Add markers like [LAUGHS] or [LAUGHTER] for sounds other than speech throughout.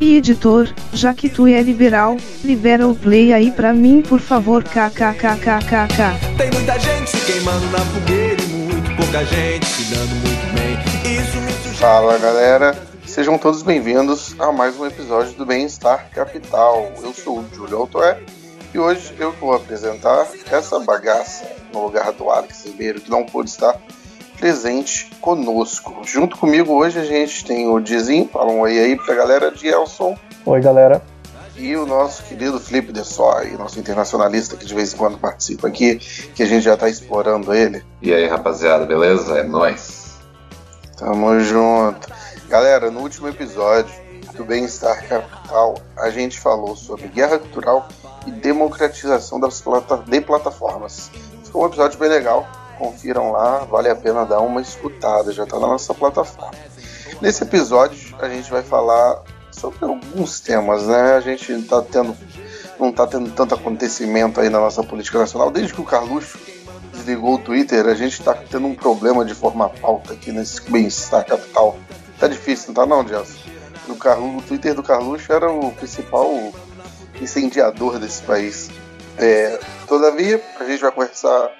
E editor, já que tu é liberal, libera o play aí pra mim por favor kkkkkk. Tem muita gente se queimando na fogueira e muito pouca gente se dando muito bem. Isso me sugere. Fala galera, sejam todos bem-vindos a mais um episódio do Bem-Estar Capital. Eu sou o Júlio Altoé e hoje eu vou apresentar essa bagaça no lugar do Alex Ribeiro que não pôde estar presente conosco. Junto comigo hoje a gente tem o Dizinho, fala um oi aí pra galera de Elson Oi, galera. e o nosso querido Felipe de Soy, nosso internacionalista que de vez em quando participa aqui, que a gente já tá explorando ele. E aí, rapaziada, beleza? É nóis. Tamo junto. Galera, no último episódio do Bem-Estar Capital, a gente falou sobre guerra cultural e democratização das plata de plataformas. Ficou um episódio bem legal. Confiram lá, vale a pena dar uma escutada, já tá na nossa plataforma. Nesse episódio, a gente vai falar sobre alguns temas, né? A gente tá tendo, não tá tendo tanto acontecimento aí na nossa política nacional. Desde que o Carluxo desligou o Twitter, a gente tá tendo um problema de formar pauta aqui nesse Bem-Estar Capital. Tá difícil, não tá não, Gelson? O, Carlu, o Twitter do Carluxo era o principal incendiador desse país. É, todavia, a gente vai conversar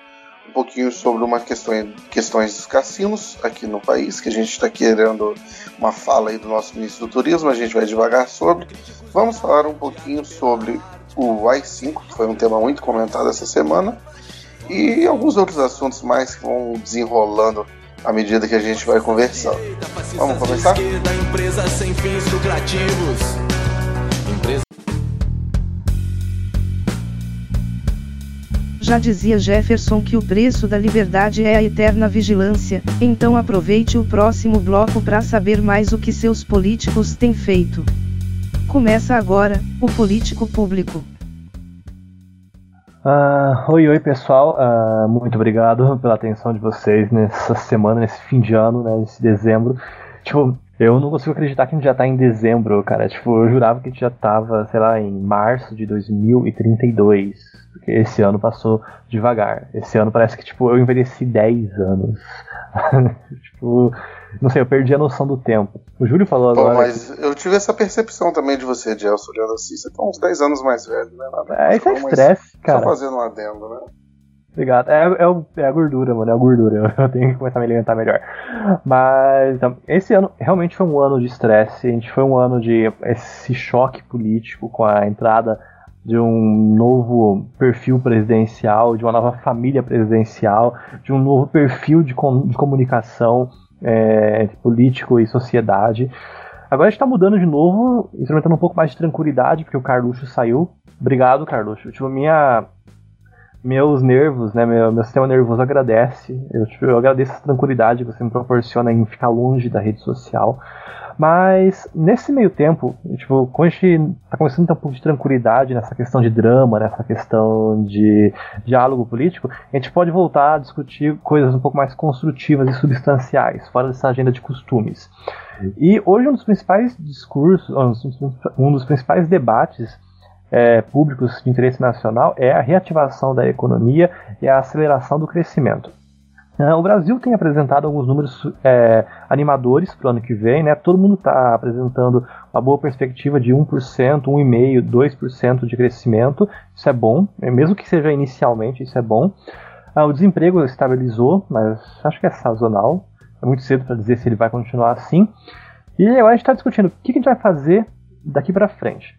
um pouquinho sobre uma questão, questões dos cassinos aqui no país, que a gente está querendo uma fala aí do nosso ministro do turismo, a gente vai devagar sobre. Vamos falar um pouquinho sobre o AI-5, que foi um tema muito comentado essa semana, e alguns outros assuntos mais que vão desenrolando à medida que a gente vai conversando. Vamos começar? Já dizia Jefferson que o preço da liberdade é a eterna vigilância, então aproveite o próximo bloco para saber mais o que seus políticos têm feito. Começa agora, o Político Público. Ah, oi, oi, pessoal. Ah, muito obrigado pela atenção de vocês nessa semana, nesse fim de ano, né, nesse dezembro. Tipo, eu não consigo acreditar que a gente já tá em dezembro, cara. Tipo, eu jurava que a gente já tava, sei lá, em março de 2032. Porque esse ano passou devagar. Esse ano parece que, tipo, eu envelheci 10 anos. [LAUGHS] tipo, não sei, eu perdi a noção do tempo. O Júlio falou Pô, agora. mas eu tive essa percepção também de você, Gelson, olhando assim. Você tá uns 10 anos mais velho, né? Nada É, isso é estresse, cara. Só fazendo um adendo, né? Obrigado. É, é, é a gordura, mano. É a gordura. [LAUGHS] Eu tenho que começar a me alimentar melhor. Mas então, esse ano realmente foi um ano de estresse. A gente foi um ano de esse choque político com a entrada de um novo perfil presidencial, de uma nova família presidencial, de um novo perfil de, com- de comunicação é, entre político e sociedade. Agora a gente tá mudando de novo, experimentando um pouco mais de tranquilidade, porque o Carluxo saiu. Obrigado, Carluxo. Tipo, minha, meus nervos, né, meu, meu sistema nervoso agradece. Eu, tipo, eu agradeço essa tranquilidade que você me proporciona em ficar longe da rede social. Mas nesse meio tempo, tipo, quando a gente tá começando a ter um pouco de tranquilidade nessa questão de drama, nessa questão de diálogo político, a gente pode voltar a discutir coisas um pouco mais construtivas e substanciais, fora dessa agenda de costumes. E hoje um dos principais discursos, um dos principais debates é, públicos de interesse nacional é a reativação da economia e a aceleração do crescimento. Ah, O Brasil tem apresentado alguns números é, animadores para o ano que vem, né? Todo mundo está apresentando uma boa perspectiva de 1%, 1,5%, 2% de crescimento. Isso é bom, né? mesmo que seja inicialmente, isso é bom. Ah, O desemprego estabilizou, mas acho que é sazonal. É muito cedo para dizer se ele vai continuar assim. E agora a gente está discutindo o que que a gente vai fazer daqui para frente.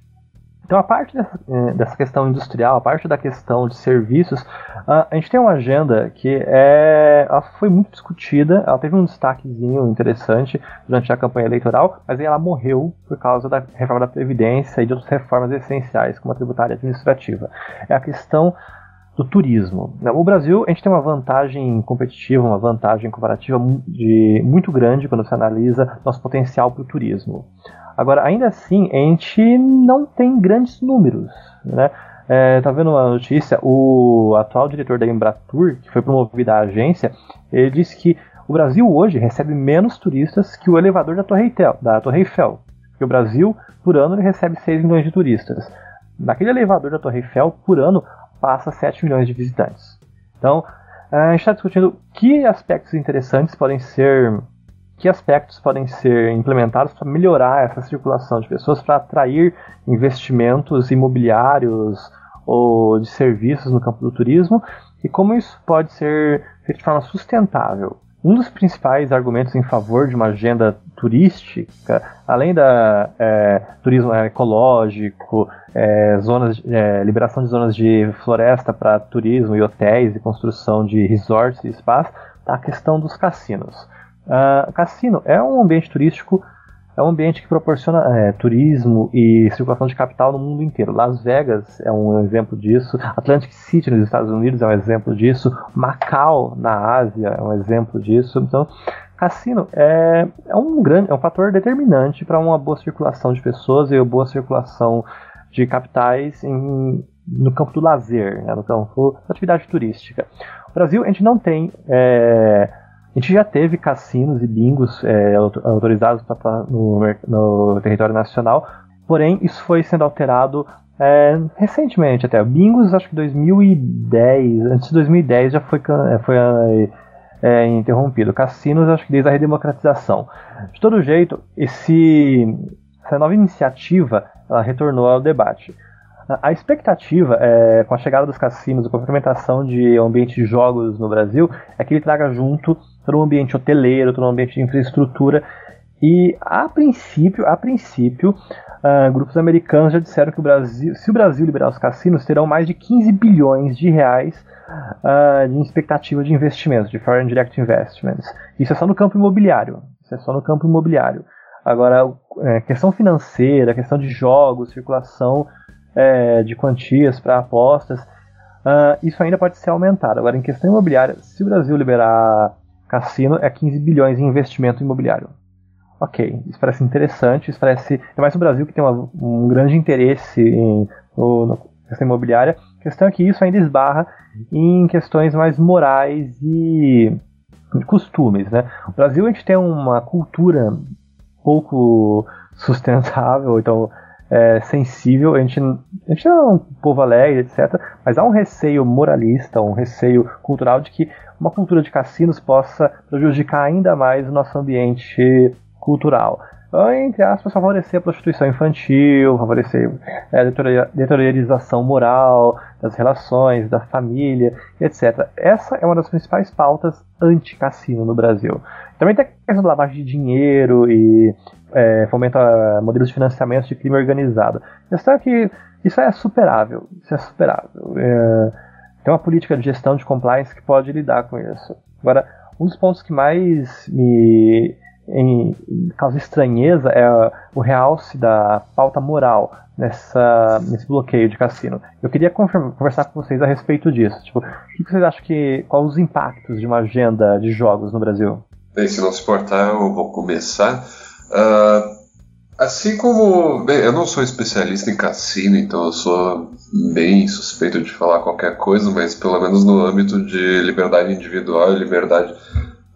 Então, a parte dessa, eh, dessa questão industrial, a parte da questão de serviços, a gente tem uma agenda que é, ela foi muito discutida, ela teve um destaquezinho interessante durante a campanha eleitoral, mas ela morreu por causa da reforma da Previdência e de outras reformas essenciais, como a tributária administrativa. É a questão do turismo. O Brasil, a gente tem uma vantagem competitiva, uma vantagem comparativa de, muito grande quando você analisa nosso potencial para o turismo. Agora, ainda assim, a gente não tem grandes números. Né? É, tá vendo uma notícia? O atual diretor da Embratur, que foi promovido à agência, ele disse que o Brasil hoje recebe menos turistas que o elevador da Torre Eiffel. Da Torre Eiffel. Porque o Brasil, por ano, ele recebe 6 milhões de turistas. Naquele elevador da Torre Eiffel, por ano, passa 7 milhões de visitantes. Então, a gente está discutindo que aspectos interessantes podem ser que aspectos podem ser implementados para melhorar essa circulação de pessoas, para atrair investimentos imobiliários ou de serviços no campo do turismo e como isso pode ser feito de forma sustentável. Um dos principais argumentos em favor de uma agenda turística, além da é, turismo ecológico, é, zonas, é, liberação de zonas de floresta para turismo e hotéis e construção de resorts e spas, tá a questão dos cassinos. Uh, cassino é um ambiente turístico, é um ambiente que proporciona é, turismo e circulação de capital no mundo inteiro. Las Vegas é um exemplo disso, Atlantic City nos Estados Unidos é um exemplo disso, Macau na Ásia é um exemplo disso. Então, cassino é, é um grande, é um fator determinante para uma boa circulação de pessoas e uma boa circulação de capitais em, no campo do lazer, né, no campo da atividade turística. No Brasil, a gente não tem é, a gente já teve cassinos e bingos é, autorizados no, no, território nacional, porém isso foi sendo alterado é, recentemente até. Bingos, acho que 2010, antes de 2010 já foi, é, foi é, interrompido. Cassinos, acho que desde a redemocratização. De todo jeito, esse, essa nova iniciativa ela retornou ao debate. A expectativa é, com a chegada dos cassinos, com a implementação de ambiente de jogos no Brasil, é que ele traga junto todo um ambiente hoteleiro, todo um ambiente de infraestrutura. E a princípio, a princípio, uh, grupos americanos já disseram que o Brasil, se o Brasil liberar os cassinos, terão mais de 15 bilhões de reais uh, de expectativa de investimentos, de foreign direct investments. Isso é só no campo imobiliário. Isso é só no campo imobiliário. Agora, é, questão financeira, questão de jogos, circulação é, de quantias para apostas, uh, isso ainda pode ser aumentado. Agora, em questão imobiliária, se o Brasil liberar cassino, é 15 bilhões em investimento imobiliário. Ok, isso parece interessante, isso parece. Mais o Brasil que tem uma, um grande interesse em, questão imobiliária. A questão é que isso ainda esbarra em questões mais morais e costumes. Né? No Brasil a gente tem uma cultura pouco sustentável, então é, sensível, a gente, a gente é um povo alegre, etc. Mas há um receio moralista, um receio cultural de que uma cultura de cassinos possa prejudicar ainda mais o nosso ambiente cultural. Entre aspas, favorecer a prostituição infantil, favorecer é, a deteriorização moral das relações, da família, etc. Essa é uma das principais pautas anti-cassino no Brasil. Também tem a questão da lavagem de dinheiro e é, fomenta modelos de financiamento de crime organizado. A questão é que isso é superável. Isso é superável. É, tem uma política de gestão de compliance que pode lidar com isso. Agora, um dos pontos que mais me em, causa estranheza é o realce da pauta moral nessa, nesse bloqueio de cassino. Eu queria conversar com vocês a respeito disso. Tipo, o que vocês acham que. quais os impactos de uma agenda de jogos no Brasil? Bem, se não se importar, eu vou começar. Uh, assim como. Bem, eu não sou especialista em cassino, então eu sou bem suspeito de falar qualquer coisa, mas pelo menos no âmbito de liberdade individual e liberdade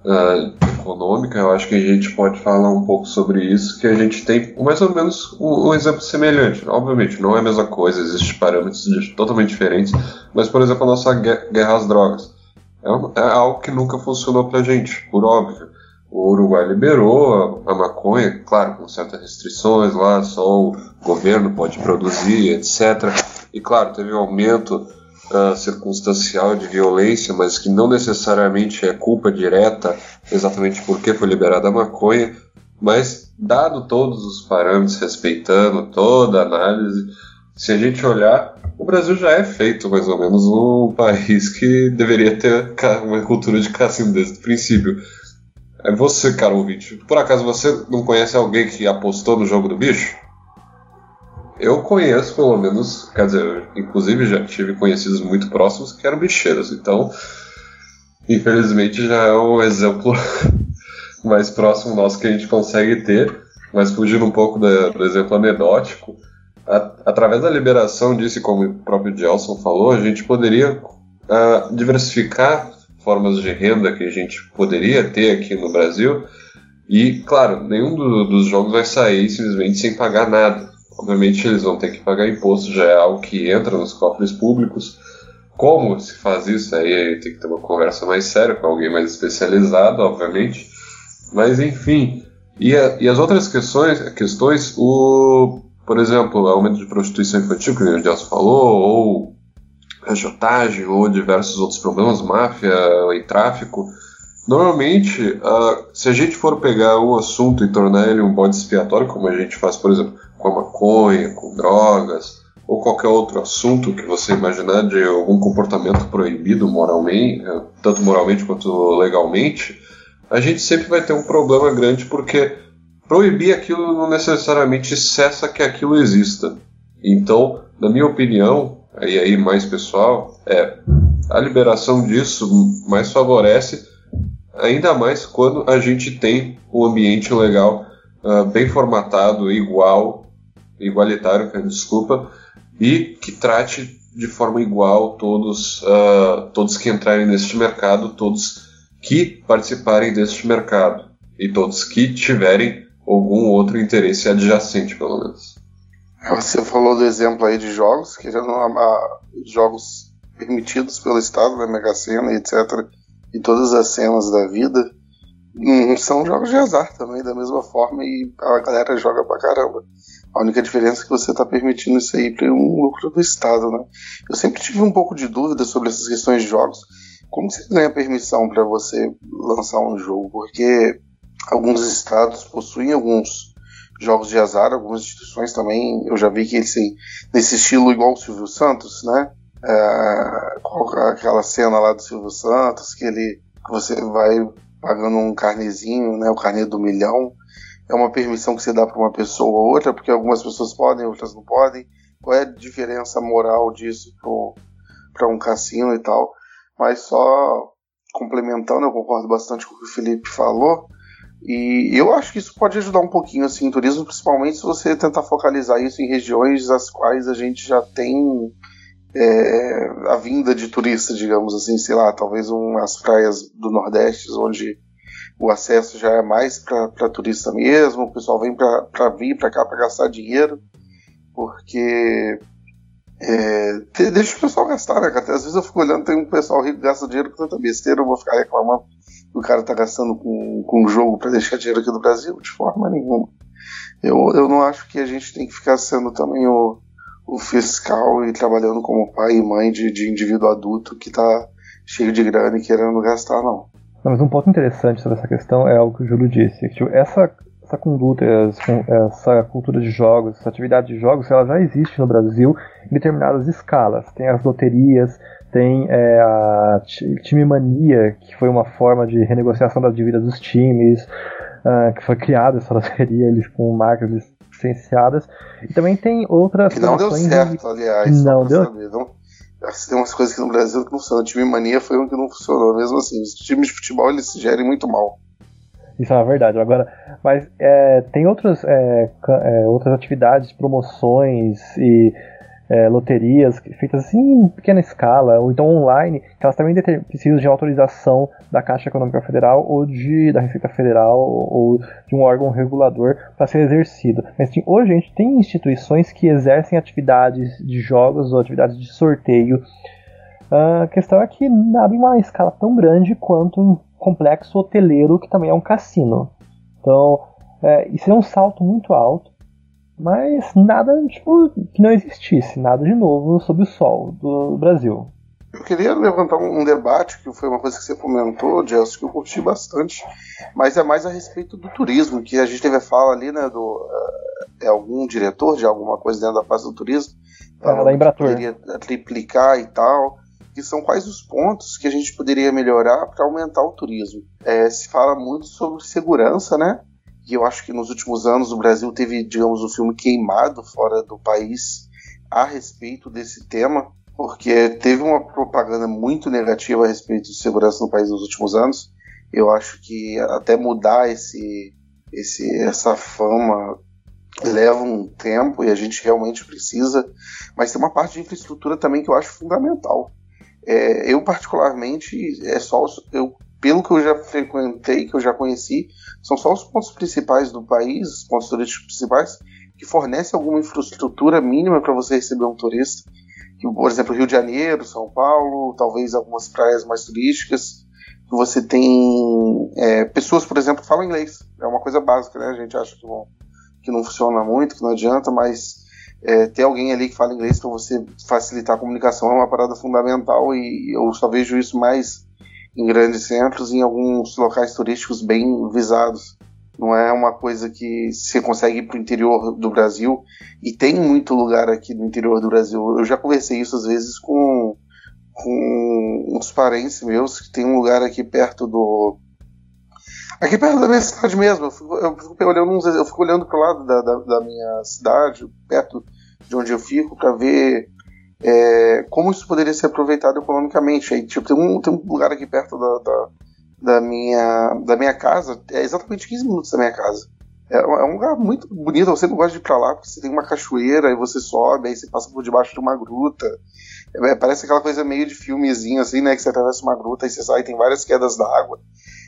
uh, econômica, eu acho que a gente pode falar um pouco sobre isso, que a gente tem mais ou menos um, um exemplo semelhante. Obviamente, não é a mesma coisa, existem parâmetros totalmente diferentes, mas, por exemplo, a nossa guerra às drogas. É, é algo que nunca funcionou pra gente, por óbvio. O Uruguai liberou a, a, maconha, claro, com certas restrições lá, só o governo pode produzir, etc. E claro, teve um aumento uh, circunstancial de violência, mas que não necessariamente é culpa direta exatamente porque foi liberada a maconha. Mas, dado todos os parâmetros, respeitando toda a análise, se a gente olhar, o Brasil já é feito mais ou menos um país que deveria ter uma cultura de cassino desde o princípio. É você, cara ouvinte. Por acaso você não conhece alguém que apostou no jogo do bicho? Eu conheço, pelo menos, quer dizer, inclusive já tive conhecidos muito próximos que eram bicheiros, então, infelizmente, já é um exemplo [LAUGHS] mais próximo nosso que a gente consegue ter. mas fugindo um pouco da, do exemplo anedótico, a, através da liberação disso, como o próprio Gelson falou, a gente poderia uh, diversificar formas de renda que a gente poderia ter aqui no Brasil. E, claro, nenhum do, dos jogos vai sair simplesmente sem pagar nada. Obviamente, eles vão ter que pagar imposto, já é algo que entra nos cofres públicos. Como se faz isso? Aí tem que ter uma conversa mais séria com alguém mais especializado, obviamente. Mas, enfim. E, a, e as outras questões, questões o, por exemplo, aumento de prostituição infantil, que o Gelson falou, ou agiotagem, ou diversos outros problemas, máfia e tráfico. Normalmente, uh, se a gente for pegar um assunto e tornar ele um bode expiatório, como a gente faz, por exemplo, com a maconha, com drogas, ou qualquer outro assunto que você imaginar de algum comportamento proibido moralmente, eh, tanto moralmente quanto legalmente, a gente sempre vai ter um problema grande porque proibir aquilo não necessariamente cessa que aquilo exista. Então, na minha opinião, e aí mais pessoal, é a liberação disso mais favorece, ainda mais quando a gente tem um ambiente legal uh, bem formatado, igual, igualitário, desculpa, e que trate de forma igual todos, uh, todos que entrarem neste mercado, todos que participarem deste mercado e todos que tiverem algum outro interesse adjacente, pelo menos. Você falou do exemplo aí de jogos, que já não há jogos permitidos pelo Estado, da Mega Sena, etc. E todas as cenas da vida hum, são jogos de azar também, da mesma forma, e a galera joga pra caramba. A única diferença é que você está permitindo isso aí para um lucro do Estado, né? Eu sempre tive um pouco de dúvida sobre essas questões de jogos. Como você ganha permissão para você lançar um jogo? Porque alguns estados possuem alguns jogos de azar, algumas instituições também, eu já vi que têm nesse estilo igual o Silvio Santos, né? É, aquela cena lá do Silvio Santos, que ele você vai pagando um carnezinho, né? O carnê do milhão. É uma permissão que você dá para uma pessoa ou outra, porque algumas pessoas podem, outras não podem. Qual é a diferença moral disso para um cassino e tal? Mas só complementando, eu concordo bastante com o que o Felipe falou. E eu acho que isso pode ajudar um pouquinho assim, turismo, principalmente se você tentar focalizar isso em regiões as quais a gente já tem é, a vinda de turista, digamos assim, sei lá, talvez umas praias do Nordeste, onde o acesso já é mais para turista mesmo, o pessoal vem para vir para cá para gastar dinheiro, porque é, deixa o pessoal gastar, né? Às vezes eu fico olhando, tem um pessoal rico que gasta dinheiro com tanta besteira, eu vou ficar reclamando o cara tá gastando com, com jogo para deixar dinheiro aqui no Brasil? De forma nenhuma. Eu, eu não acho que a gente tem que ficar sendo também o, o fiscal e trabalhando como pai e mãe de, de indivíduo adulto que tá cheio de grana e querendo gastar, não. Não. Mas um ponto interessante sobre essa questão é o que o Júlio disse. Que, tipo, essa, essa conduta, essa cultura de jogos, essa atividade de jogos, ela já existe no Brasil em determinadas escalas. Tem as loterias, tem é, a Time Mania, que foi uma forma de renegociação das dívidas dos times, uh, que foi criada essa [LAUGHS] loteria eles, com marcas licenciadas. E também tem outras. Que não deu certo, de... aliás. Não deu. Saber, não... Tem umas coisas aqui no Brasil que não funcionam. O time Mania foi um que não funcionou. Mesmo assim, os times de futebol eles se gerem muito mal. Isso é uma verdade. Agora, mas é, tem outras, é, é, outras atividades, promoções e é, loterias feitas assim em pequena escala, ou então online, que elas também precisam de autorização da Caixa Econômica Federal ou de, da Receita Federal ou de um órgão regulador para ser exercido. Mas assim, hoje a gente tem instituições que exercem atividades de jogos ou atividades de sorteio. A questão é que nada em uma escala tão grande quanto um complexo hoteleiro que também é um cassino. Então, é, isso é um salto muito alto mas nada tipo, que não existisse, nada de novo sob o sol do Brasil. Eu queria levantar um debate, que foi uma coisa que você comentou, Gelson, que eu curti bastante, mas é mais a respeito do turismo, que a gente teve a fala ali, né, do uh, é algum diretor de alguma coisa dentro da pasta do turismo, ah, da Embratur. poderia triplicar e tal, que são quais os pontos que a gente poderia melhorar para aumentar o turismo. É, se fala muito sobre segurança, né, e eu acho que nos últimos anos o Brasil teve, digamos, um filme queimado fora do país a respeito desse tema, porque teve uma propaganda muito negativa a respeito de segurança no país nos últimos anos. Eu acho que até mudar esse, esse, essa fama leva um tempo e a gente realmente precisa, mas tem uma parte de infraestrutura também que eu acho fundamental. É, eu particularmente é só eu pelo que eu já frequentei, que eu já conheci, são só os pontos principais do país, os pontos turísticos principais, que fornecem alguma infraestrutura mínima para você receber um turista. Por exemplo, Rio de Janeiro, São Paulo, talvez algumas praias mais turísticas. Você tem é, pessoas, por exemplo, que falam inglês. É uma coisa básica, né? A gente acha que não, que não funciona muito, que não adianta, mas é, ter alguém ali que fala inglês para você facilitar a comunicação é uma parada fundamental e eu só vejo isso mais em grandes centros em alguns locais turísticos bem visados. Não é uma coisa que você consegue para o interior do Brasil e tem muito lugar aqui no interior do Brasil. Eu já conversei isso às vezes com, com uns parentes meus que tem um lugar aqui perto do aqui perto da minha cidade mesmo. Eu fico, eu fico olhando, eu fico olhando para o lado da, da, da minha cidade, perto de onde eu fico, para ver é, como isso poderia ser aproveitado economicamente. Aí, tipo, tem um, tem um lugar aqui perto da, da, da, minha, da minha casa, é exatamente 15 minutos da minha casa. É, é, um lugar muito bonito, você não gosta de ir pra lá porque você tem uma cachoeira, aí você sobe, aí você passa por debaixo de uma gruta. É, parece aquela coisa meio de filmezinho assim, né? Que você atravessa uma gruta e você sai, tem várias quedas d'água.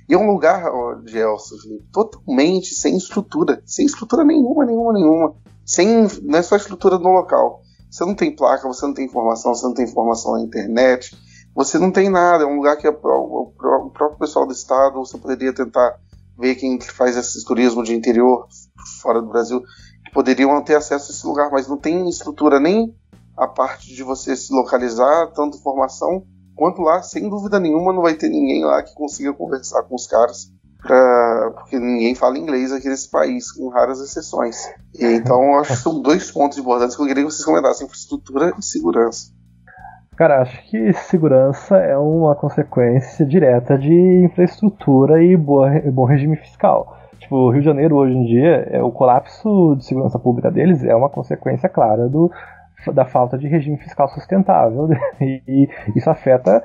E é um lugar, Gelson, totalmente sem estrutura, sem estrutura nenhuma, nenhuma, nenhuma. Sem, não é só estrutura no local. Você não tem placa, você não tem informação, você não tem informação na internet, você não tem nada. É um lugar que é o, o próprio pessoal do estado, você poderia tentar ver quem faz esse turismo de interior fora do Brasil, que poderiam ter acesso a esse lugar, mas não tem estrutura nem a parte de você se localizar, tanto informação, quanto lá, sem dúvida nenhuma, não vai ter ninguém lá que consiga conversar com os caras pra, porque ninguém fala inglês aqui nesse país, com raras exceções. E, então, acho que são dois pontos importantes que eu queria que vocês comentassem: infraestrutura e segurança. Cara, acho que segurança é uma consequência direta de infraestrutura e boa, bom regime fiscal. Tipo, o Rio de Janeiro hoje em dia, é, o colapso de segurança pública deles é uma consequência clara do, da falta de regime fiscal sustentável. [LAUGHS] E, e isso afeta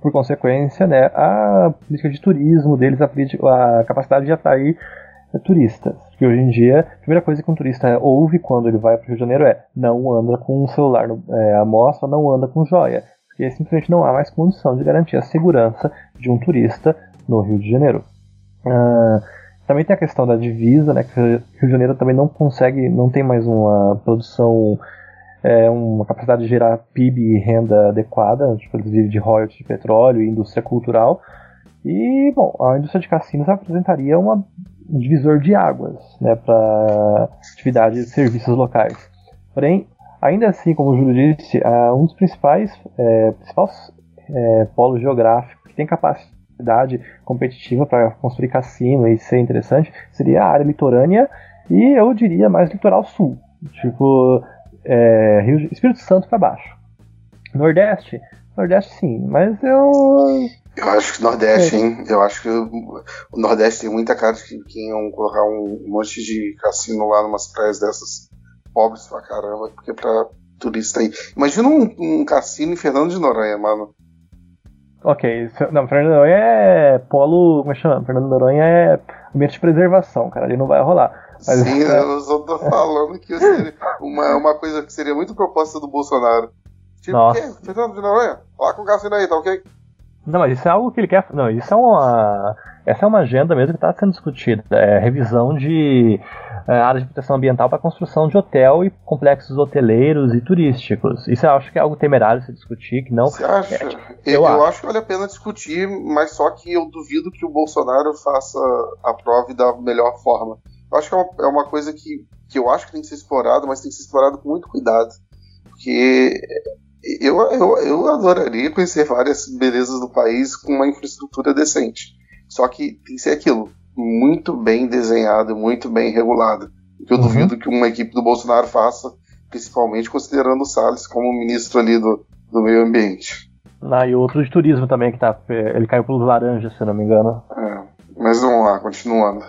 por consequência, né, a política de turismo deles, a, a capacidade de atrair é, turistas. Que hoje em dia, a primeira coisa que um turista ouve quando ele vai para o Rio de Janeiro é não anda com um celular no, é, à mostra, não anda com joia. Porque simplesmente não há mais condição de garantir a segurança de um turista no Rio de Janeiro. Uh, também tem a questão da divisa, né, que o Rio de Janeiro também não consegue, não tem mais uma produção é, uma capacidade de gerar PIB e renda adequada, tipo, de royalties de petróleo e indústria cultural. E, bom, a indústria de cassinos apresentaria uma, um divisor de águas né, para atividades de serviços locais. Porém, ainda assim, como o Júlio disse, um dos principais, é, principais é, polos geográficos que tem capacidade competitiva para construir cassino e ser interessante seria a área litorânea e eu diria mais litoral sul. Tipo, é, Rio, Espírito Santo para baixo. Nordeste, Nordeste sim, mas eu. Eu acho que Nordeste, é. hein? Eu acho que o Nordeste tem muita cara de que, que iam colocar um monte de cassino lá numas praias dessas pobres pra caramba, porque pra turista aí. Imagina um, um cassino em Fernando de Noronha, mano. Ok, não, Fernando de Noronha é polo. Como é que chama? Fernando de Noronha é ambiente de preservação, cara, ali não vai rolar. Sim, é... eu só tô falando que seria uma, uma coisa que seria muito proposta do Bolsonaro. Tipo, Nossa. o quê? Fernando de Noronha? Fala com o Cassino aí, tá ok? Não, mas isso é algo que ele quer. Não, isso é uma. Essa é uma agenda mesmo que está sendo discutida. É revisão de é, áreas de proteção ambiental para construção de hotel e complexos hoteleiros e turísticos. Isso eu acho que é algo temerário se discutir, que não. Você acha? É, tipo, eu, eu acho. acho. que vale a pena discutir, mas só que eu duvido que o Bolsonaro faça a prova da melhor forma. Eu acho que é uma, é uma coisa que, que eu acho que tem que ser explorado, mas tem que ser explorado com muito cuidado. Porque eu, eu, eu adoraria conhecer várias belezas do país com uma infraestrutura decente. Só que tem que ser aquilo, muito bem desenhado, muito bem regulado. Que eu uhum. duvido que uma equipe do Bolsonaro faça, principalmente considerando o Salles como ministro ali do, do meio ambiente. Ah, e outro de turismo também, que tá. Ele caiu pelos laranjas, se não me engano. É, mas vamos lá, continuando.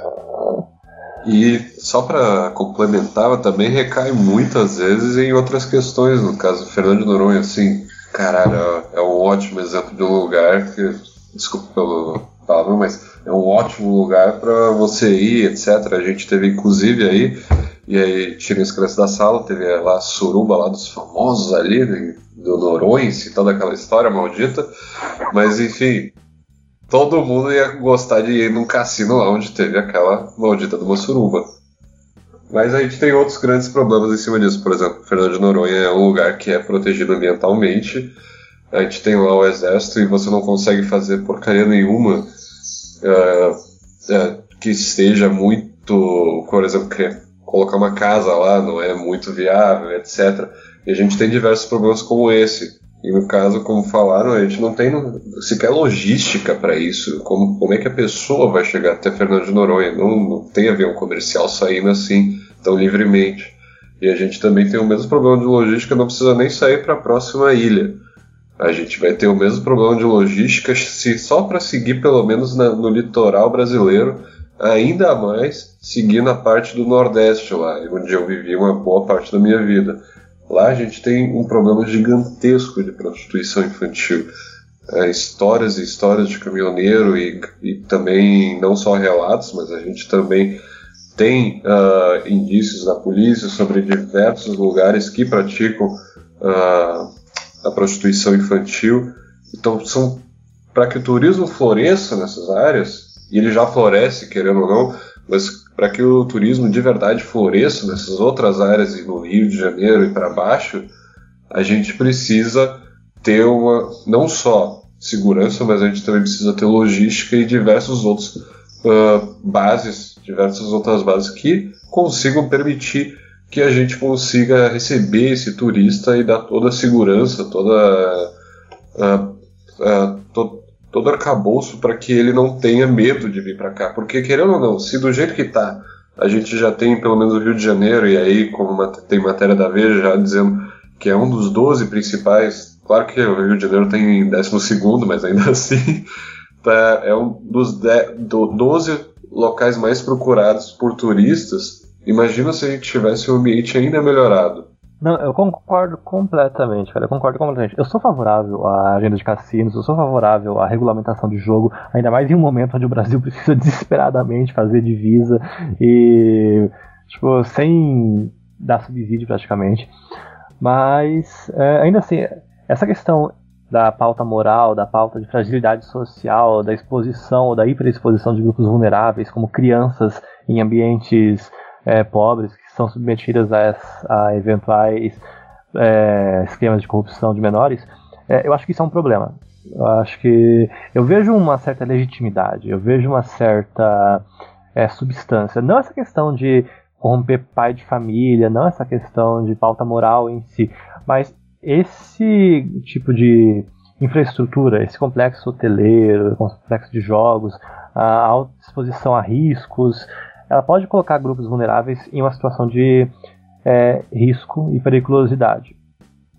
E só para complementar, também recai muitas vezes em outras questões. No caso do Fernando de Noronha, assim, caralho, é um ótimo exemplo de um lugar que, desculpa pelo fala, não, mas é um ótimo lugar para você ir, etc. A gente teve inclusive aí, e aí tira inscritos da sala, teve lá a suruba lá dos famosos ali, né, do e toda aquela história maldita. Mas enfim, todo mundo ia gostar de ir num cassino lá onde teve aquela maldita de uma suruba. Mas a gente tem outros grandes problemas em cima disso. Por exemplo, Fernando de Noronha é um lugar que é protegido ambientalmente. A gente tem lá o exército e você não consegue fazer porcaria nenhuma uh, uh, que esteja muito, por exemplo, colocar uma casa lá não é muito viável, etc. E a gente tem diversos problemas como esse. E no caso, como falaram, a gente não tem sequer logística para isso. Como, como é que a pessoa vai chegar até Fernando de Noronha? Não, não tem avião comercial saindo assim, tão livremente. E a gente também tem o mesmo problema de logística, não precisa nem sair para a próxima ilha. A gente vai ter o mesmo problema de logística se só para seguir pelo menos na, no litoral brasileiro, ainda mais seguir na parte do Nordeste lá, onde eu vivi uma boa parte da minha vida. Lá a gente tem um problema gigantesco de prostituição infantil. É, histórias e histórias de caminhoneiro e, e, também não só relatos, mas a gente também tem uh, indícios da polícia sobre diversos lugares que praticam uh, a prostituição infantil. Então, são para que o turismo floresça nessas áreas, e ele já floresce, querendo ou não, mas para que o turismo de verdade floresça nessas outras áreas e no Rio de Janeiro e para baixo, a gente precisa ter uma não só segurança, mas a gente também precisa ter logística e diversos outros uh, bases, diversas outras bases que consigam permitir que a gente consiga receber esse turista e dar toda a segurança, toda uh, to, todo arcabouço para que ele não tenha medo de vir para cá. Porque, querendo ou não, se do jeito que está a gente já tem pelo menos o Rio de Janeiro, e aí, como tem matéria da Veja já dizendo que é um dos 12 principais, claro que o Rio de Janeiro tem em 12, mas ainda [LAUGHS] assim tá, é um dos de, do, 12 locais mais procurados por turistas. Imagina se a gente tivesse um ambiente ainda melhorado. Não, eu concordo completamente, cara. Eu concordo completamente. Eu sou favorável à agenda de cassinos, eu sou favorável à regulamentação de jogo, ainda mais em um momento onde o Brasil [LAUGHS] precisa desesperadamente fazer divisa e, tipo, sem dar subsídio praticamente. Mas, é, ainda assim, essa questão da pauta moral, da pauta de fragilidade social, da exposição ou da hiperexposição de grupos vulneráveis, como crianças em ambientes é, pobres, são submetidas a, a eventuais é, esquemas de corrupção de menores, é, eu acho que isso é um problema. Eu acho que eu vejo uma certa legitimidade, eu vejo uma certa é, substância. Não essa questão de corromper pai de família, não essa questão de pauta moral em si, mas esse tipo de infraestrutura, esse complexo hoteleiro, complexo de jogos, a alta exposição a riscos, ela pode colocar grupos vulneráveis em uma situação de é, risco e periculosidade.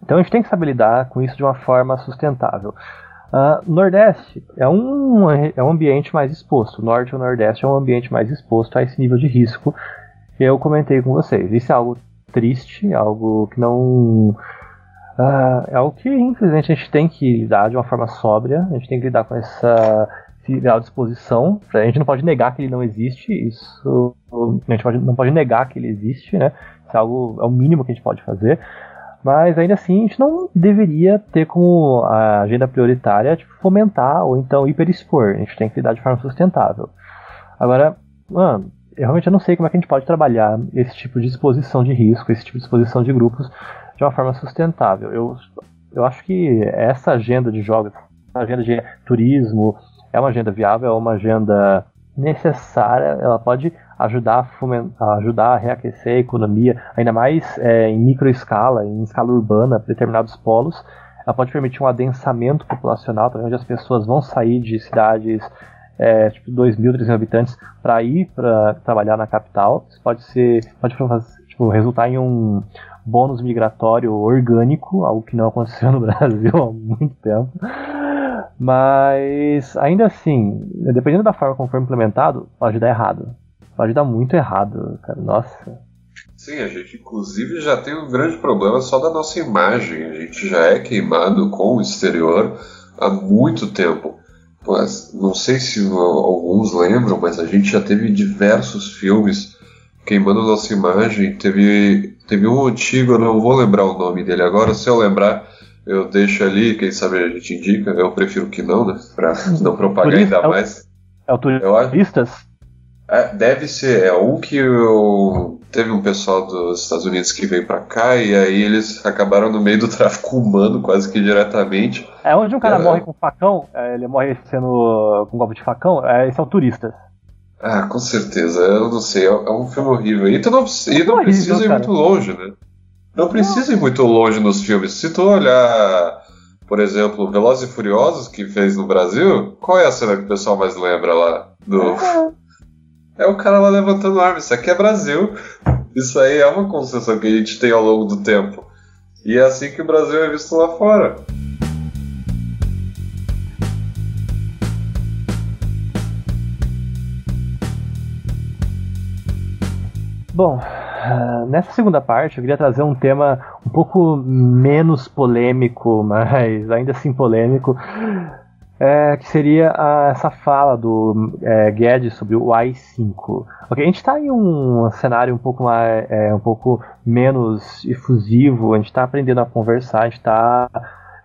Então a gente tem que saber lidar com isso de uma forma sustentável. Uh, Nordeste é um, é um ambiente mais exposto. O Norte e o Nordeste é um ambiente mais exposto a esse nível de risco que eu comentei com vocês. Isso é algo triste, algo que não. Uh, é algo que, infelizmente, a gente tem que lidar de uma forma sóbria, a gente tem que lidar com essa à disposição. A gente não pode negar que ele não existe, isso a gente pode, não pode negar que ele existe, né? Isso é algo é o mínimo que a gente pode fazer. Mas ainda assim, a gente não deveria ter como agenda prioritária tipo, fomentar ou então hiperexpor. A gente tem que lidar de forma sustentável. Agora, mano, eu realmente não sei como é que a gente pode trabalhar esse tipo de exposição de risco, esse tipo de exposição de grupos de uma forma sustentável. Eu, eu acho que essa agenda de jogos, agenda de turismo, é uma agenda viável, é uma agenda necessária, ela pode ajudar a, fomentar, ajudar a reaquecer a economia, ainda mais é, em microescala, em escala urbana, determinados polos. Ela pode permitir um adensamento populacional, onde as pessoas vão sair de cidades é, tipo 2 mil, 3 mil habitantes para ir para trabalhar na capital. Isso pode ser, pode tipo, resultar em um bônus migratório orgânico, algo que não aconteceu no [LAUGHS] Brasil há muito tempo. Mas, ainda assim, dependendo da forma como for implementado, pode dar errado. Pode dar muito errado, cara. Nossa. Sim, a gente inclusive já tem um grande problema só da nossa imagem. A gente já é queimado com o exterior há muito tempo. Mas não sei se alguns lembram, mas a gente já teve diversos filmes queimando nossa imagem. Teve, teve um antigo, eu não vou lembrar o nome dele agora. Se eu lembrar, eu deixo ali, quem sabe a gente indica. Eu prefiro que não, né? Pra não propagar Turista, ainda é o, mais. É o Turistas? É, deve ser, é um que eu, teve um pessoal dos Estados Unidos que veio para cá e aí eles acabaram no meio do [LAUGHS] tráfico humano quase que diretamente. É onde um cara é, morre com facão, é, ele morre sendo com um golpe de facão, é, esse é o turista. Ah, com certeza, eu não sei, é, é um filme horrível. E tu não, e não horrível, precisa ir muito longe, né? Não precisa ir muito longe nos filmes. Se tu olhar, por exemplo, Velozes e Furiosos que fez no Brasil, qual é a cena que o pessoal mais lembra lá do é. [LAUGHS] É o cara lá levantando arma. Isso aqui é Brasil. Isso aí é uma concessão que a gente tem ao longo do tempo. E é assim que o Brasil é visto lá fora. Bom, ah, nessa segunda parte eu queria trazer um tema um pouco menos polêmico, [LAUGHS] mas ainda assim polêmico, é, que seria a, essa fala do é, Guedes sobre o AI-5. Okay, a gente está em um cenário um pouco, mais, é, um pouco menos efusivo, a gente está aprendendo a conversar, a gente está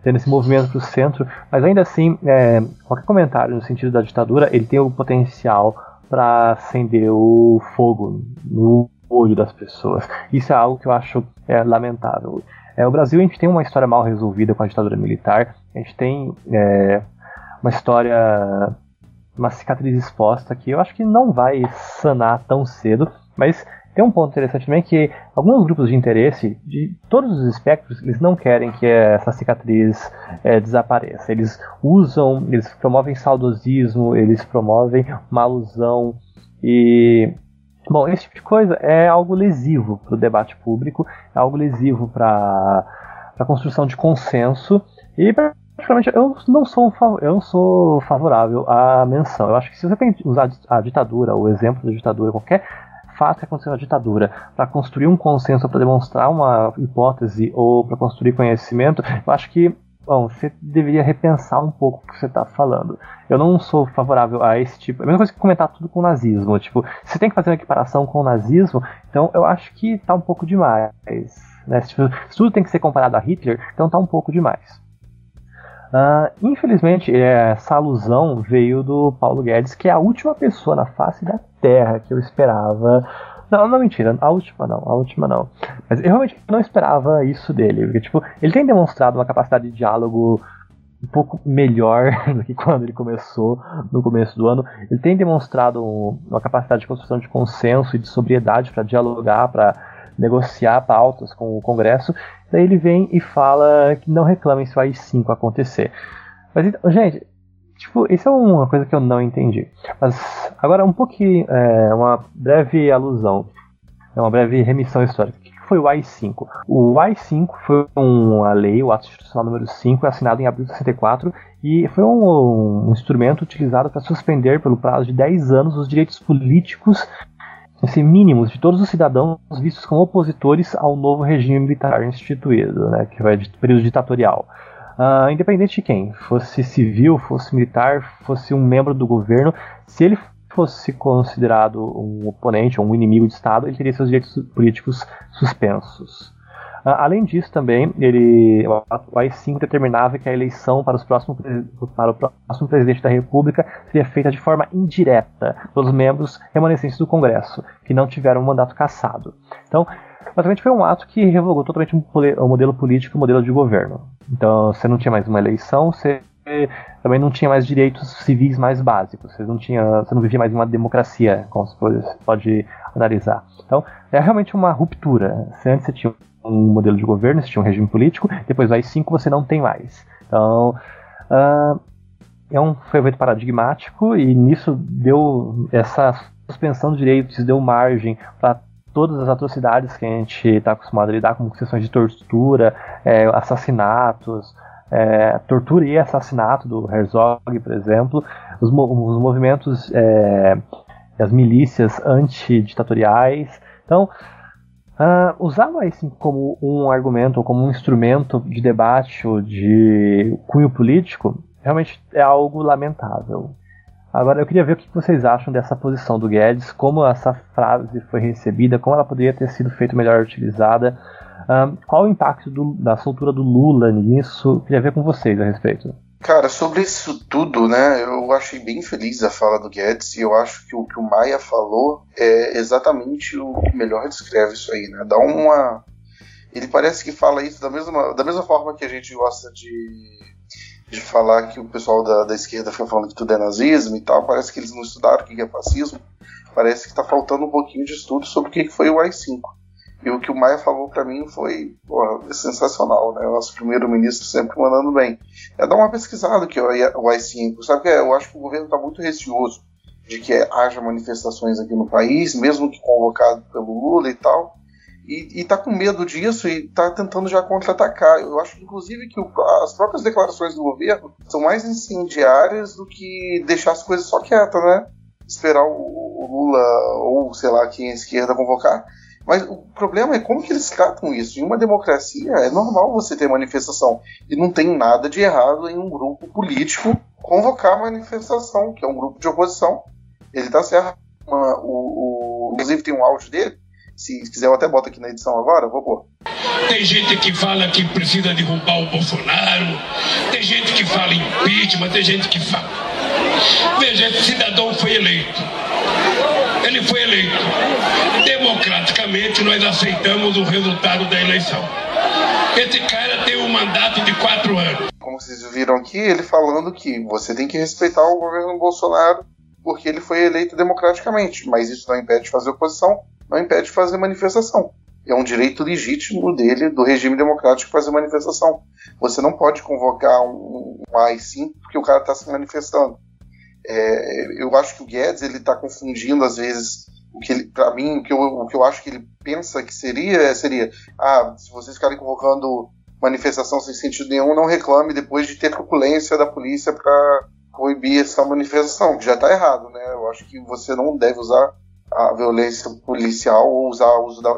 tendo esse movimento para o centro, mas ainda assim, é, qualquer comentário no sentido da ditadura, ele tem o potencial para acender o fogo no olho das pessoas. Isso é algo que eu acho é, lamentável. É, o Brasil a gente tem uma história mal resolvida com a ditadura militar. A gente tem é, uma história, uma cicatriz exposta que eu acho que não vai sanar tão cedo, mas tem um ponto interessante também que alguns grupos de interesse, de todos os espectros, eles não querem que essa cicatriz é, desapareça. Eles usam, eles promovem saudosismo, eles promovem uma alusão e Bom, esse tipo de coisa é algo lesivo para o debate público, é algo lesivo para a construção de consenso e para Particularmente, eu não sou, eu não sou favorável à menção. Eu acho que se você tem usar a ditadura, o exemplo da ditadura, qualquer fato que aconteceu na ditadura, para construir um consenso, para demonstrar uma hipótese ou para construir conhecimento, eu acho que bom, você deveria repensar um pouco o que você está falando. Eu não sou favorável a esse tipo. É a mesma coisa que comentar tudo com o nazismo. Tipo, você tem que fazer uma equiparação com o nazismo, então eu acho que está um pouco demais. Né? Se, se tudo tem que ser comparado a Hitler, então está um pouco demais. Uh, infelizmente, essa alusão veio do Paulo Guedes, que é a última pessoa na face da Terra que eu esperava. Não, não, mentira, a última não, a última não. Mas eu realmente não esperava isso dele, porque, tipo, ele tem demonstrado uma capacidade de diálogo um pouco melhor [LAUGHS] do que quando ele começou no começo do ano. Ele tem demonstrado uma capacidade de construção de consenso e de sobriedade para dialogar, para negociar pautas com o Congresso. Daí ele vem e fala que não reclamem se o AI-5 acontecer. Mas, então, gente, tipo, isso é uma coisa que eu não entendi. Mas agora um pouquinho, é, uma breve alusão, é uma breve remissão histórica. O que foi o AI-5? O AI-5 foi uma lei, o Ato Institucional número 5, assinado em abril de 64 e foi um, um instrumento utilizado para suspender pelo prazo de 10 anos os direitos políticos esse mínimos de todos os cidadãos vistos como opositores ao novo regime militar instituído, né, que vai de período ditatorial. Uh, independente de quem, fosse civil, fosse militar, fosse um membro do governo, se ele fosse considerado um oponente ou um inimigo de Estado, ele teria seus direitos políticos suspensos. Ah, além disso, também, ele, o AI-5 determinava que a eleição para, os próximos, para o próximo presidente da República seria feita de forma indireta pelos membros remanescentes do Congresso, que não tiveram um mandato cassado. Então, basicamente foi um ato que revogou totalmente o modelo político e o modelo de governo. Então, você não tinha mais uma eleição, você também não tinha mais direitos civis mais básicos, você não, tinha, você não vivia mais uma democracia, como você pode analisar. Então, é realmente uma ruptura. Se antes você tinha um modelo de governo, você tinha um regime político, depois do AI-5 você não tem mais. Então, uh, é um, foi um evento paradigmático e nisso deu essa suspensão de direitos, deu margem para todas as atrocidades que a gente está acostumado a lidar, como questões de tortura, é, assassinatos, é, tortura e assassinato do Herzog, por exemplo, os, os movimentos, é, as milícias antiditatoriais. Então, Uh, usar o AI-5 como um argumento ou como um instrumento de debate ou de cunho político realmente é algo lamentável. Agora eu queria ver o que vocês acham dessa posição do Guedes, como essa frase foi recebida, como ela poderia ter sido feita melhor utilizada. Um, qual o impacto do, da soltura do Lula nisso? Eu queria ver com vocês a respeito. Cara, sobre isso tudo, né, eu achei bem feliz a fala do Guedes e eu acho que o que o Maia falou é exatamente o que melhor descreve isso aí, né? Dá uma. Ele parece que fala isso da mesma, da mesma forma que a gente gosta de de falar que o pessoal da, da esquerda fica falando que tudo é nazismo e tal, parece que eles não estudaram o que é fascismo, parece que está faltando um pouquinho de estudo sobre o que foi o AI-5. E o que o Maia falou para mim foi porra, sensacional, né? O nosso primeiro-ministro sempre mandando bem. É dar uma pesquisada que o AI-5, sabe que é, eu acho que o governo está muito receoso de que haja manifestações aqui no país, mesmo que convocado pelo Lula e tal, e, está com medo disso e está tentando já contra-atacar. Eu acho, inclusive, que o, as próprias declarações do governo são mais incendiárias do que deixar as coisas só quietas, né? Esperar o, o Lula ou, sei lá, quem é a esquerda convocar. Mas o problema é como que eles tratam isso. Em uma democracia é normal você ter manifestação. E não tem nada de errado em um grupo político convocar manifestação, que é um grupo de oposição. Ele está certo. Uma, o, o, inclusive tem um áudio dele se quiser, eu até boto aqui na edição agora, vou pôr. Tem gente que fala que precisa derrubar o Bolsonaro, tem gente que fala impeachment, tem gente que fala. Veja, esse cidadão foi eleito. Ele foi eleito. Democraticamente, nós aceitamos o resultado da eleição. Esse cara tem um mandato de quatro anos. Como vocês viram aqui, ele falando que você tem que respeitar o governo Bolsonaro porque ele foi eleito democraticamente, mas isso não impede de fazer oposição não impede de fazer manifestação. É um direito legítimo dele, do regime democrático, fazer manifestação. Você não pode convocar um, um AI-5 porque o cara está se manifestando. É, eu acho que o Guedes ele está confundindo às vezes o que para mim o que, eu, o que eu acho que ele pensa que seria seria ah se vocês ficarem convocando manifestação sem sentido nenhum não reclame depois de ter truculência da polícia para proibir essa manifestação que já está errado né eu acho que você não deve usar a violência policial ou usar, usar,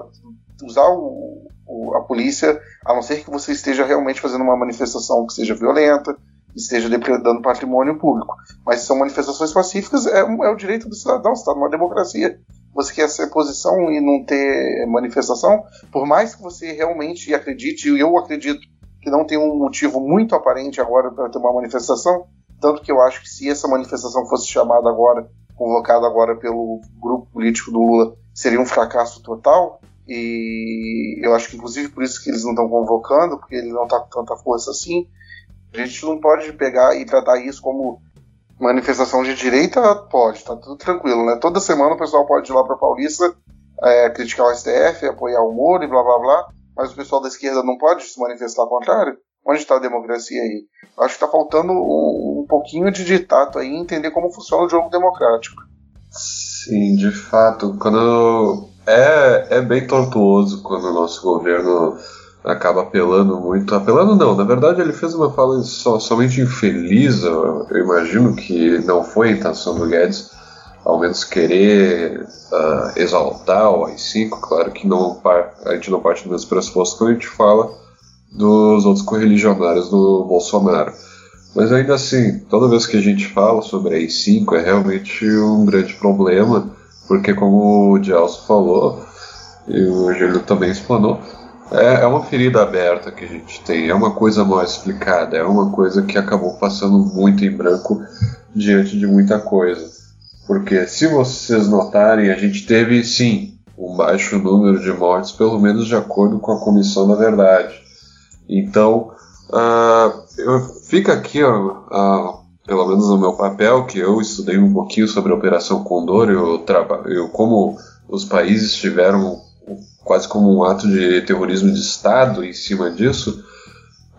usar o, o, a polícia, a não ser que você esteja realmente fazendo uma manifestação que seja violenta, esteja depredando patrimônio público. Mas são manifestações pacíficas, é, é o direito do cidadão, está numa democracia. Você quer ser posição e não ter manifestação, por mais que você realmente acredite, e eu acredito que não tem um motivo muito aparente agora para ter uma manifestação, tanto que eu acho que se essa manifestação fosse chamada agora convocado agora pelo grupo político do Lula seria um fracasso total. E eu acho que, inclusive, por isso que eles não estão convocando, porque ele não está com tanta força assim. A gente não pode pegar e tratar isso como manifestação de direita, pode, tá tudo tranquilo, né? Toda semana o pessoal pode ir lá para Paulista é, criticar o STF, apoiar o Moro e blá blá blá, mas o pessoal da esquerda não pode se manifestar ao contrário? Onde está a democracia aí? Acho que está faltando um, um, pouquinho de ditato aí, entender como funciona o jogo democrático. Sim, de fato. Quando é, é bem tortuoso quando o nosso governo acaba apelando muito. Apelando não, na verdade ele fez uma fala so, somente infeliz. Eu, eu, imagino que não foi a intenção do Guedes, ao menos querer uh, exaltar o AI-5. Claro que não, a gente não parte do mesmo pressuposto quando a gente fala dos outros correligionários do Bolsonaro. Mas ainda assim, toda vez que a gente fala sobre a AI-5 é realmente um grande problema, porque como o Gelson falou, e o Júlio também explanou, é, é uma ferida aberta que a gente tem, é uma coisa mal explicada, é uma coisa que acabou passando muito em branco diante de muita coisa. Porque se vocês notarem, a gente teve sim um baixo número de mortes, pelo menos de acordo com a Comissão da Verdade. Então, uh, eu, fica aqui, ó, uh, pelo menos no meu papel, que eu estudei um pouquinho sobre a Operação Condor, eu, eu como os países tiveram quase como um ato de terrorismo de Estado em cima disso,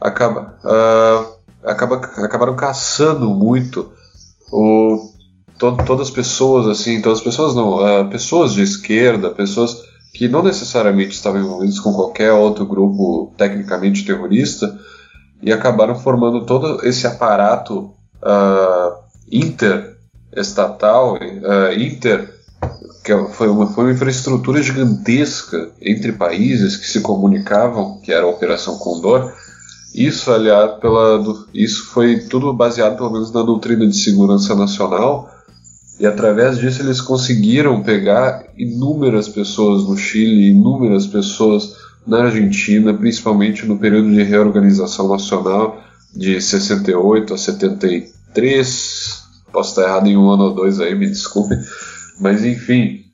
acaba, uh, acaba, acabaram caçando muito o, to, todas as pessoas, assim, todas as pessoas não, uh, pessoas de esquerda, pessoas que não necessariamente estavam envolvidos com qualquer outro grupo tecnicamente terrorista e acabaram formando todo esse aparato uh, interestatal, uh, inter, que é, foi uma, foi uma infraestrutura gigantesca entre países que se comunicavam, que era a Operação Condor. Isso, aliás, pela, isso foi tudo baseado, pelo menos, na doutrina de segurança nacional, E através disso eles conseguiram pegar inúmeras pessoas no Chile, inúmeras pessoas na Argentina, principalmente no período de reorganização nacional de 68 a 73. Posso estar errado em um ano ou dois aí, me desculpe. Mas enfim,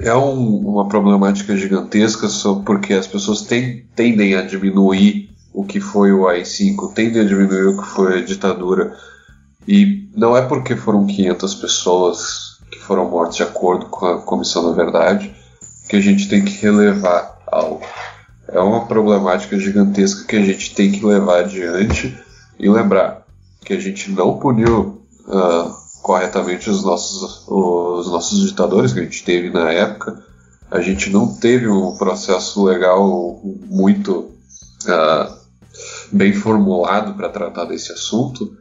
é um, uma problemática gigantesca só porque as pessoas tem, tendem a diminuir o que foi o AI-5, tendem a diminuir o que foi a ditadura. E não é porque foram 500 pessoas que foram mortas de acordo com a Comissão da Verdade que a gente tem que relevar algo. É uma problemática gigantesca que a gente tem que levar adiante e lembrar que a gente não puniu uh, corretamente os nossos, os nossos ditadores que a gente teve na época. A gente não teve um processo legal muito uh, bem formulado para tratar desse assunto.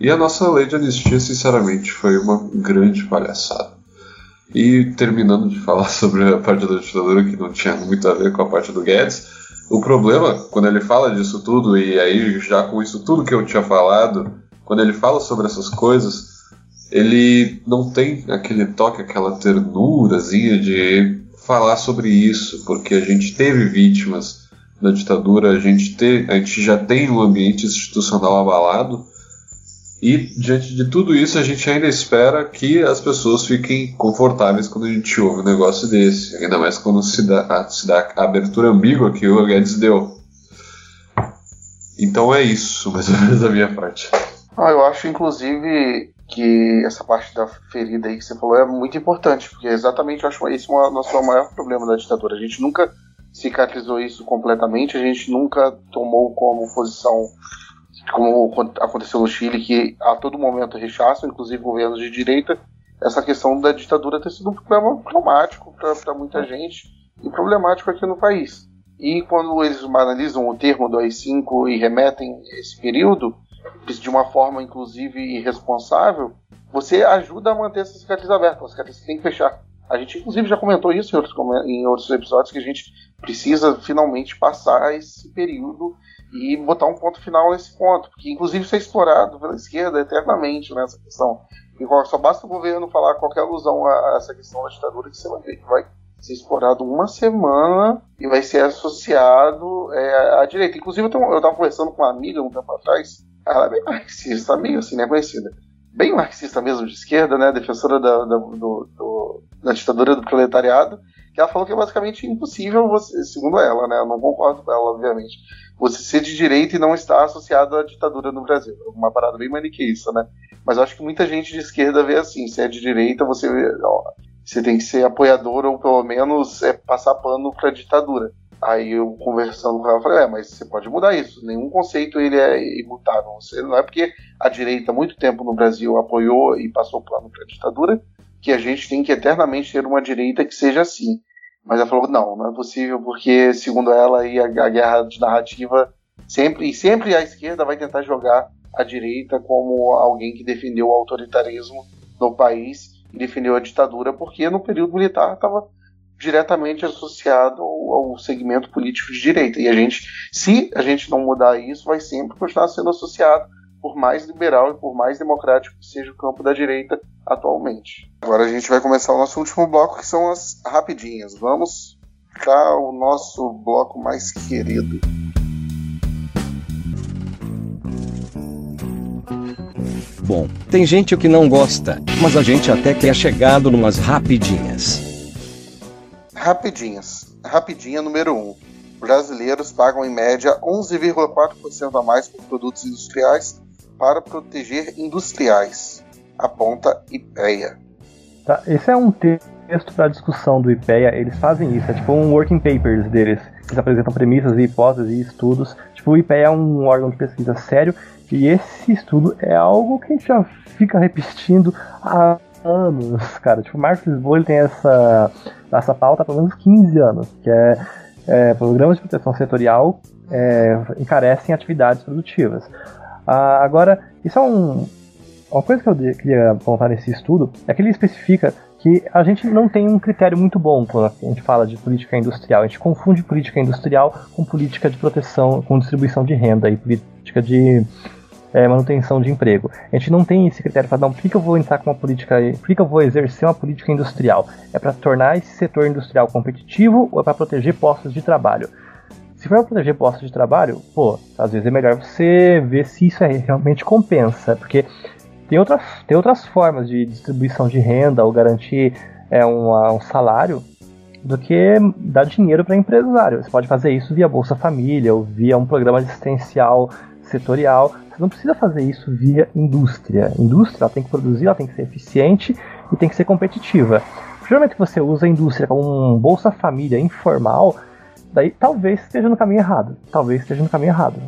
E a nossa lei de anistia, sinceramente, foi uma grande palhaçada. E terminando de falar [LAUGHS] sobre a parte da ditadura, que não tinha muito a ver com a parte do Guedes, o problema, quando ele fala disso tudo, e aí já com isso tudo que eu tinha falado, quando ele fala sobre essas coisas, ele não tem aquele toque, aquela ternurazinha de falar sobre isso, porque a gente teve vítimas da ditadura, a gente, te, a gente já tem um ambiente institucional abalado, e diante de tudo isso, a gente ainda espera que as pessoas fiquem confortáveis quando a gente ouve um negócio desse, ainda mais quando se dá, se dá a abertura ambígua que o Guedes deu. Então é isso, mais ou menos da minha parte. Ah, eu acho, inclusive, que essa parte da ferida aí que você falou é muito importante, porque exatamente eu acho esse é o nosso maior problema da ditadura. A gente nunca cicatrizou isso completamente, a gente nunca tomou como posição, como aconteceu no Chile, que a todo momento rechaçam, inclusive governos de direita, essa questão da ditadura ter sido um problema traumático para muita gente e problemático aqui no país. E quando eles analisam o termo do AI-5 e remetem esse período, de uma forma, inclusive, irresponsável, você ajuda a manter essa cicatriz aberta. A cicatriz tem que fechar. A gente, inclusive, já comentou isso em outros, em outros episódios, que a gente precisa finalmente passar esse período e botar um ponto final nesse ponto, porque, inclusive, isso é explorado pela esquerda eternamente nessa questão. E só basta o governo falar qualquer alusão a essa questão da ditadura que você vai ver que vai ser explorado uma semana e vai ser associado é, à direita. Inclusive, eu estava conversando com uma amiga um tempo atrás ela é bem marxista, meio assim, né, conhecida. Bem marxista mesmo, de esquerda, né, defensora da, da, do, do, da ditadura do proletariado, que ela falou que é basicamente impossível você, segundo ela, né, eu não concordo com ela, obviamente, você ser de direita e não estar associado à ditadura no Brasil. É uma parada bem maniqueísta, né? Mas eu acho que muita gente de esquerda vê assim, se é de direita, você, ó, você tem que ser apoiador ou pelo menos é, passar pano a ditadura. Aí eu conversando com ela, falei, é, mas você pode mudar isso. Nenhum conceito ele é imutável. Você, não é porque a direita, muito tempo no Brasil, apoiou e passou plano para a ditadura, que a gente tem que eternamente ter uma direita que seja assim. Mas ela falou, não, não é possível, porque, segundo ela, a, guerra de narrativa sempre, e sempre a esquerda vai tentar jogar a direita como alguém que defendeu o autoritarismo no país e defendeu a ditadura, porque no período militar estava diretamente associado ao, segmento político de direita. E a gente, se a gente não mudar isso, vai sempre continuar sendo associado por mais liberal e por mais democrático que seja o campo da direita atualmente. Agora a gente vai começar o nosso último bloco, que são as rapidinhas. Vamos para o nosso bloco mais querido. Bom, tem gente que não gosta, mas a gente até que é chegado numas rapidinhas. Rapidinhas. Rapidinha número 1. Um. Brasileiros pagam em média 11,4% a mais por produtos industriais para proteger industriais, aponta IPEA. Tá, esse é um texto para discussão do IPEA, eles fazem isso, é tipo um working papers deles. Eles apresentam premissas e hipóteses e estudos. Tipo, o IPEA é um órgão de pesquisa sério e esse estudo é algo que a gente já fica repetindo há anos, cara. Tipo, o Marcos Lisboa tem essa, essa pauta há pelo menos 15 anos, que é, é programas de proteção setorial é, encarecem atividades produtivas. Ah, agora, isso é um, uma coisa que eu queria apontar nesse estudo, é que ele especifica que a gente não tem um critério muito bom quando a gente fala de política industrial. A gente confunde política industrial com política de proteção, com distribuição de renda e política de é, manutenção de emprego. A gente não tem esse critério para não, por que, eu vou entrar com uma política, por que, que eu vou exercer uma política industrial? É para tornar esse setor industrial competitivo ou é para proteger postos de trabalho? Se for proteger postos de trabalho, pô, às vezes é melhor você ver se isso realmente compensa, porque tem outras, tem outras formas de distribuição de renda ou garantir é, um, um salário do que dar dinheiro para empresário. Você pode fazer isso via Bolsa Família ou via um programa assistencial setorial. Você não precisa fazer isso via indústria. Indústria tem que produzir, ela tem que ser eficiente e tem que ser competitiva. Geralmente você usa a indústria como um Bolsa Família informal, daí talvez esteja no caminho errado. Talvez esteja no caminho errado.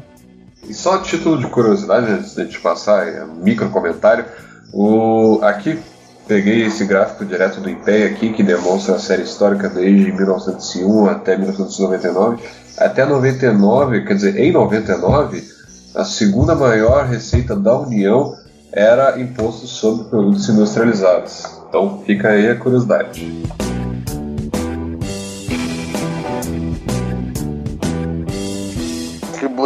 E só título de curiosidade, antes de gente passar, é um micro comentário, o... aqui peguei esse gráfico direto do IPEA aqui, que demonstra a série histórica desde 1901 até 1999. Até 99, quer dizer, em 99, a segunda maior receita da União era imposto sobre produtos industrializados. Então fica aí a curiosidade.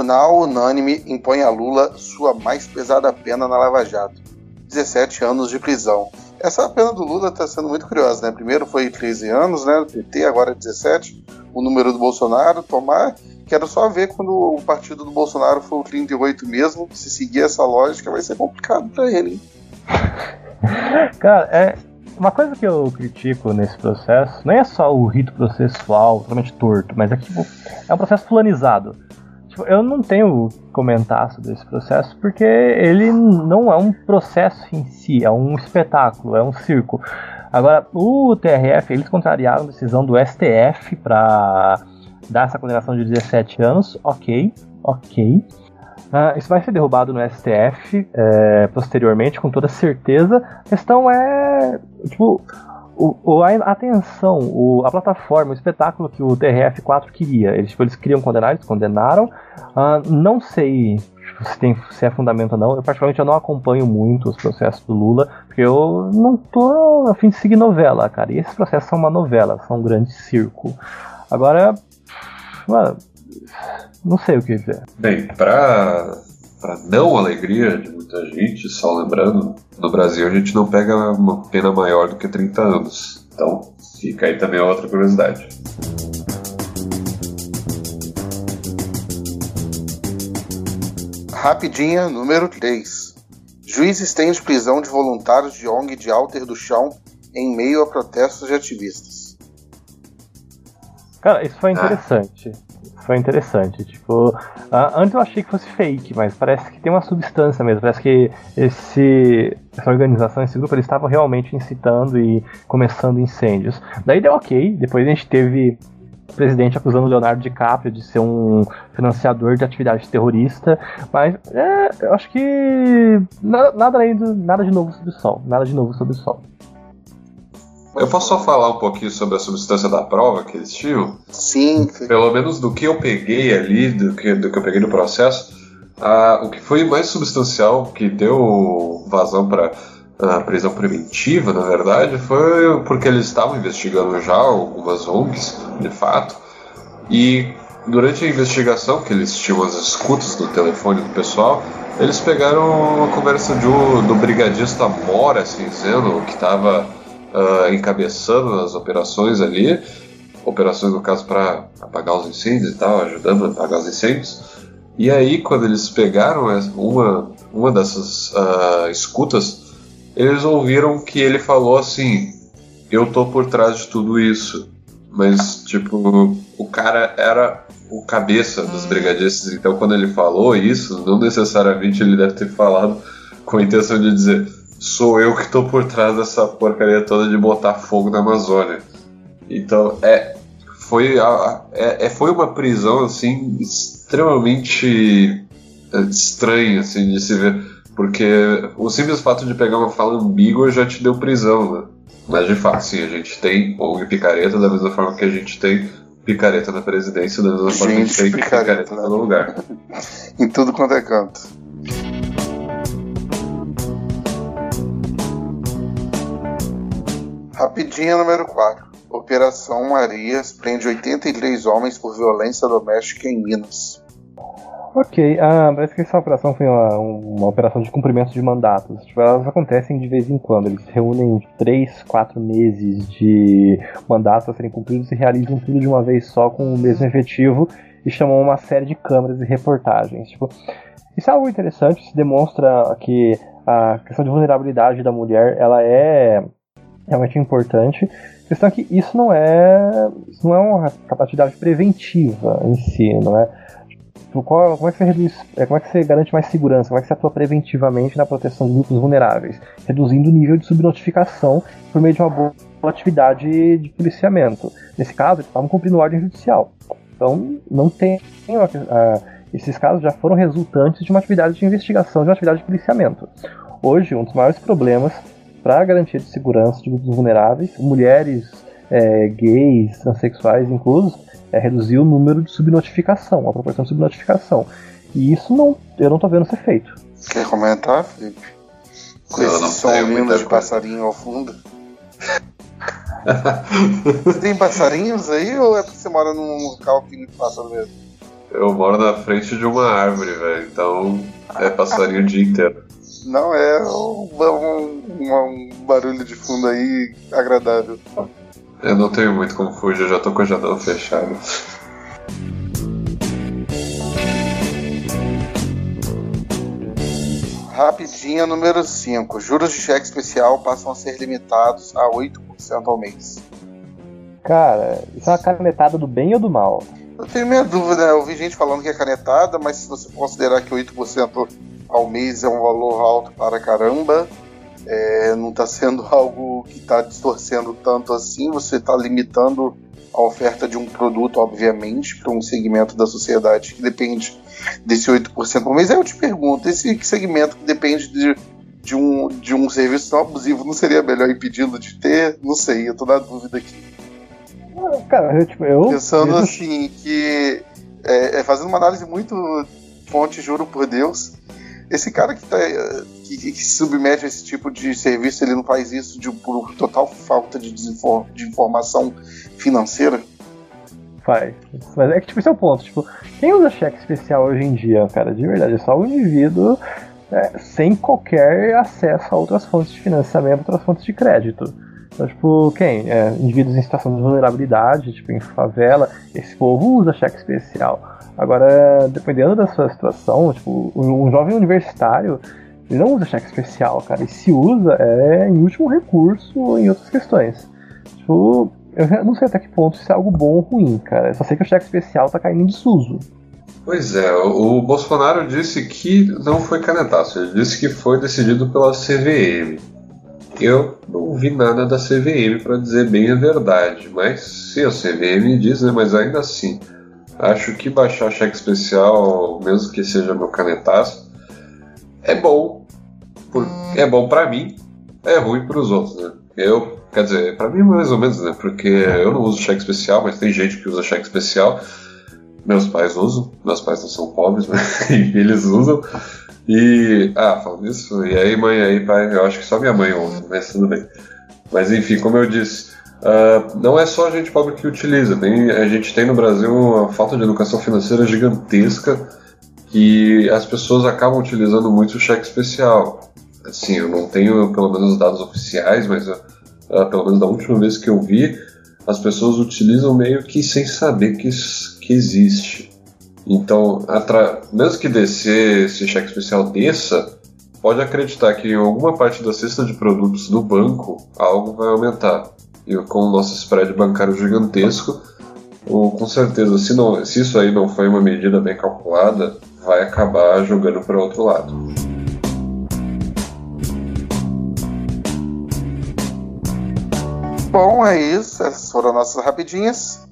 Tribunal unânime impõe a Lula sua mais pesada pena na Lava Jato: 17 anos de prisão. Essa pena do Lula está sendo muito curiosa, né? Primeiro foi 13 anos, né? Do PT, agora 17. O número do Bolsonaro, tomar. Quero só ver quando o partido do Bolsonaro for o 38 mesmo. Se seguir essa lógica, vai ser complicado para ele, hein? [LAUGHS] Cara, é. Uma coisa que eu critico nesse processo não é só o rito processual totalmente torto, mas é que tipo, é um processo fulanizado. Tipo, eu não tenho comentar sobre esse processo porque ele não é um processo em si, é um espetáculo, é um circo. Agora, o TRF, eles contrariaram a decisão do STF para dar essa condenação de 17 anos, ok, ok. Uh, isso vai ser derrubado no STF é, posteriormente, com toda certeza. A questão é, tipo, o, o, a atenção, o, a plataforma, o espetáculo que o TRF4 queria. Eles, tipo, eles queriam condenar, eles condenaram. Uh, não sei se, tem, se é fundamento ou não. Eu, particularmente, eu não acompanho muito os processos do Lula, porque eu não tô a fim de seguir novela, cara. E esses processos são uma novela, são um grande circo. Agora, mano, não sei o que dizer. Bem, pra para não alegria de muita gente, só lembrando, no Brasil a gente não pega uma pena maior do que 30 anos. Então, fica aí também outra curiosidade. Rapidinha, número 3. Juiz estende prisão de voluntários de ONG de Alter do Chão em meio a protestos de ativistas. Cara, isso foi ah. interessante. Ah foi interessante. Tipo, antes eu achei que fosse fake, mas parece que tem uma substância mesmo. Parece que esse, essa organização, esse grupo, eles estavam realmente incitando e começando incêndios. Daí deu ok. Depois a gente teve o presidente acusando Leonardo DiCaprio de ser um financiador de atividade terrorista. Mas é, eu acho que nada, nada do, nada de novo sob o sol. Nada de novo sob o sol. Eu posso só falar um pouquinho sobre a substância da prova que eles tinham? Sim. Pelo menos do que eu peguei ali, do que, do que eu peguei no processo, ah, o que foi mais substancial, que deu vazão para a prisão preventiva, na verdade, foi porque eles estavam investigando já algumas ONGs, de fato, e durante a investigação, que eles tinham as escutas do telefone do pessoal, eles pegaram a conversa do, do brigadista Mora Cinzeno, que estava uh, encabeçando as operações ali, operações no caso para apagar os incêndios e tal, ajudando a apagar os incêndios. E aí, quando eles pegaram uma, uma dessas uh, escutas, eles ouviram que ele falou assim: Eu tô por trás de tudo isso. Mas, tipo, o cara era o cabeça dos hum. brigadistas, então quando ele falou isso, não necessariamente ele deve ter falado com a intenção de dizer sou eu que tô por trás dessa porcaria toda de botar fogo na Amazônia. Então, é foi, a, é, é foi uma prisão assim extremamente é, estranha assim de se ver, porque o simples fato de pegar uma fala ambígua já te deu prisão, né? Mas de fato, sim, a gente tem ONG picareta da mesma forma que a gente tem picareta na presidência, da mesma forma que a gente tem picareta, picareta no lugar. [LAUGHS] em tudo quanto é canto. Rapidinha número 4. Operação Marias prende 83 homens por violência doméstica em Minas. Ok, ah, parece que essa operação foi uma, uma operação de cumprimento de mandatos. Tipo, elas acontecem de vez em quando. Eles reúnem três, quatro meses de mandatos a serem cumpridos e realizam tudo de uma vez só com o mesmo efetivo e chamam uma série de câmeras e reportagens. Tipo, isso é algo interessante, se demonstra que a questão de vulnerabilidade da mulher ela é realmente importante. A questão é que isso não é, isso não é uma capacidade preventiva em si, não é? Tipo, qual, como, é que você reduz, é, como é que você garante mais segurança? Como é que você atua preventivamente na proteção de grupos vulneráveis? Reduzindo o nível de subnotificação por meio de uma boa atividade de policiamento. Nesse caso, eles estavam cumprindo ordem judicial. Então, não tem. Uh, esses casos já foram resultantes de uma atividade de investigação, de uma atividade de policiamento. Hoje, um dos maiores problemas para a garantia de segurança de grupos vulneráveis, mulheres, é, gays, transexuais inclusos, é reduzir o número de subnotificação, a proporção de subnotificação. E isso não, eu não tô vendo ser feito. Quer comentar, Felipe? Com eu esse som lindo de passarinho ao fundo. você tem passarinhos aí ou é porque você mora num local que não passa mesmo? Eu moro na frente de uma árvore, velho, então é passarinho o dia inteiro. Não, é um, um, um, barulho de fundo aí agradável. Eu não tenho muito como fugir, eu já tô com a janela fechada. Rapidinha, número 5. Juros de cheque especial passam a ser limitados a 8% ao mês. Cara, isso é uma canetada do bem ou do mal? Eu tenho minha dúvida, né? eu vi gente falando que é canetada, mas se você considerar que 8% ao mês é um valor alto para caramba, é, não está sendo [LAUGHS] algo que está distorcendo tanto assim, você está limitando a oferta de um produto, obviamente, para um segmento da sociedade que depende desse 8% por mês. Aí eu te pergunto, esse segmento que depende de, de, um, de um serviço tão abusivo, não seria melhor impedi-lo de ter? Não sei, eu estou na dúvida aqui. Cara, eu, tipo, eu... Pensando assim, que é, é, fazendo uma análise muito fonte, juro por Deus, esse cara que, tá, que, que, se submete a esse tipo de serviço, ele não faz isso de, por total falta de, desinfor, de informação financeira? Faz. Mas é que, tipo, esse é o ponto. Tipo, quem usa cheque especial hoje em dia, cara, de verdade, é só o indivíduo é, sem qualquer acesso a outras fontes de financiamento, outras fontes de crédito. Então, tipo, quem? É, indivíduos em situação de vulnerabilidade, tipo, em favela, esse povo usa cheque especial. Agora, dependendo da sua situação, tipo, um jovem universitário, ele não usa cheque especial, cara. E se usa, é em último recurso em outras questões. Tipo, eu não sei até que ponto isso é algo bom ou ruim, cara. Eu só sei que o cheque especial tá caindo em desuso. Pois é, o Bolsonaro disse que não foi canetaço, ele disse que foi decidido pela CVM. Eu não vi nada da CVM para dizer bem a verdade, mas se a CVM diz, né, mas ainda assim, Acho que baixar cheque especial, mesmo que seja meu canetaço, é bom. Por, é bom para mim, é ruim para os outros, né? Eu, quer dizer, para mim mais ou menos, né? Porque eu não uso cheque especial, mas tem gente que usa cheque especial. Meus pais usam, meus pais não são pobres, [LAUGHS] e eles usam. E, ah, falando isso, e aí mãe, aí pai, eu acho que só minha mãe usa, mas tudo bem. Mas enfim, como eu disse, Uh, não é só a gente pobre que utiliza, tem, a gente tem no Brasil uma falta de educação financeira gigantesca que as pessoas acabam utilizando muito o cheque especial. Assim, eu não tenho pelo menos os dados oficiais, mas uh, pelo menos da última vez que eu vi, as pessoas utilizam meio que sem saber que, que existe. Então, mesmo que descer esse cheque especial desça, pode acreditar que em alguma parte da cesta de produtos do banco algo vai aumentar e com o nosso spread bancário gigantesco, ou, com certeza, se, não, se isso aí não foi uma medida bem calculada, vai acabar jogando para outro lado. Bom, é isso. Essas foram nossas rapidinhas.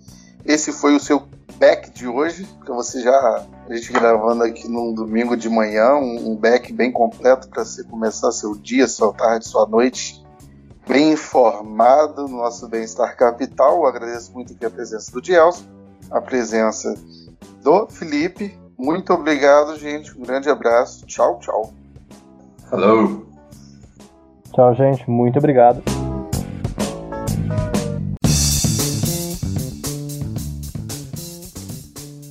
Esse foi o seu back de hoje, que você já a gente gravando aqui num domingo de manhã, um, um back bem completo para você começar seu dia, sua tarde, sua noite bem informado no nosso Bem-Estar Capital. Eu agradeço muito aqui a presença do Dielson, a presença do Felipe. Muito obrigado, gente. Um grande abraço. Tchau, tchau. Hello. Tchau, gente. Muito obrigado.